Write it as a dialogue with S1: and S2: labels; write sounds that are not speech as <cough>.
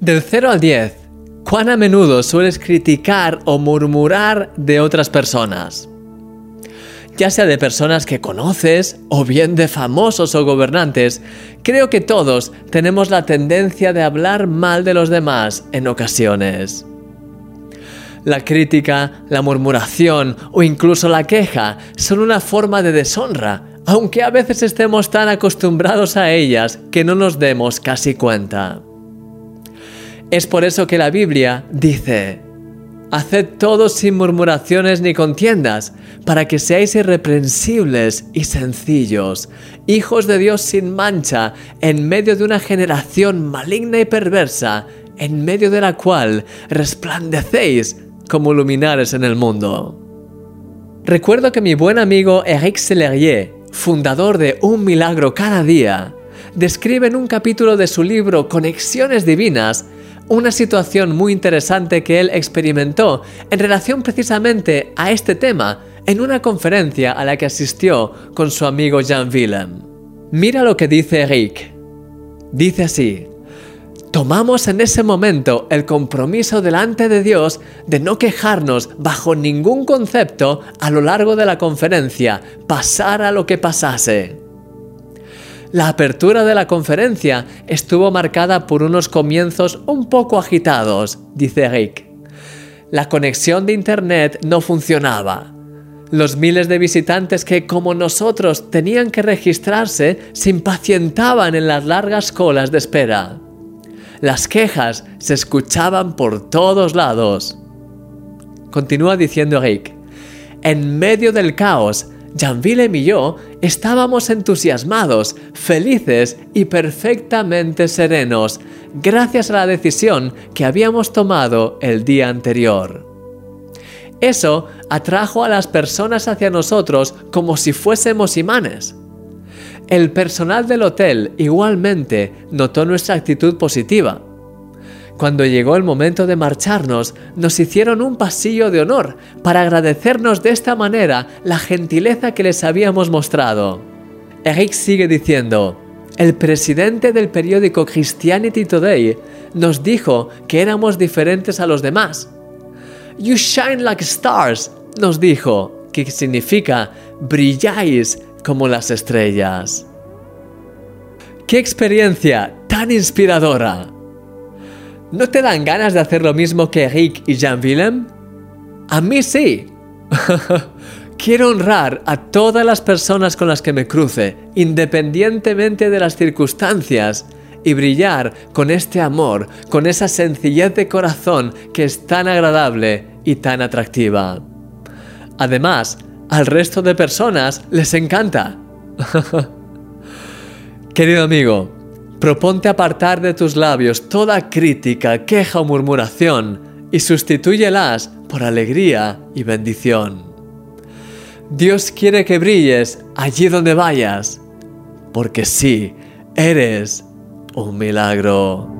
S1: Del 0 al 10, ¿cuán a menudo sueles criticar o murmurar de otras personas? Ya sea de personas que conoces o bien de famosos o gobernantes, creo que todos tenemos la tendencia de hablar mal de los demás en ocasiones. La crítica, la murmuración o incluso la queja son una forma de deshonra, aunque a veces estemos tan acostumbrados a ellas que no nos demos casi cuenta. Es por eso que la Biblia dice, Haced todo sin murmuraciones ni contiendas, para que seáis irreprensibles y sencillos, hijos de Dios sin mancha, en medio de una generación maligna y perversa, en medio de la cual resplandecéis como luminares en el mundo. Recuerdo que mi buen amigo Eric Sellerier, fundador de Un Milagro cada día, describe en un capítulo de su libro Conexiones Divinas una situación muy interesante que él experimentó en relación precisamente a este tema en una conferencia a la que asistió con su amigo Jean Willem. Mira lo que dice Eric. Dice así, tomamos en ese momento el compromiso delante de Dios de no quejarnos bajo ningún concepto a lo largo de la conferencia, pasara lo que pasase. La apertura de la conferencia estuvo marcada por unos comienzos un poco agitados, dice Rick. La conexión de Internet no funcionaba. Los miles de visitantes que, como nosotros, tenían que registrarse se impacientaban en las largas colas de espera. Las quejas se escuchaban por todos lados. Continúa diciendo Rick. En medio del caos, Willem y yo estábamos entusiasmados, felices y perfectamente serenos, gracias a la decisión que habíamos tomado el día anterior. Eso atrajo a las personas hacia nosotros como si fuésemos imanes. El personal del hotel igualmente notó nuestra actitud positiva cuando llegó el momento de marcharnos, nos hicieron un pasillo de honor para agradecernos de esta manera la gentileza que les habíamos mostrado. Eric sigue diciendo, el presidente del periódico Christianity Today nos dijo que éramos diferentes a los demás. You shine like stars, nos dijo, que significa brilláis como las estrellas. ¡Qué experiencia tan inspiradora! ¿No te dan ganas de hacer lo mismo que Rick y Jean-Willem? A mí sí. <laughs> Quiero honrar a todas las personas con las que me cruce, independientemente de las circunstancias, y brillar con este amor, con esa sencillez de corazón que es tan agradable y tan atractiva. Además, al resto de personas les encanta. <laughs> Querido amigo, Proponte apartar de tus labios toda crítica, queja o murmuración y sustitúyelas por alegría y bendición. Dios quiere que brilles allí donde vayas, porque sí, eres un milagro.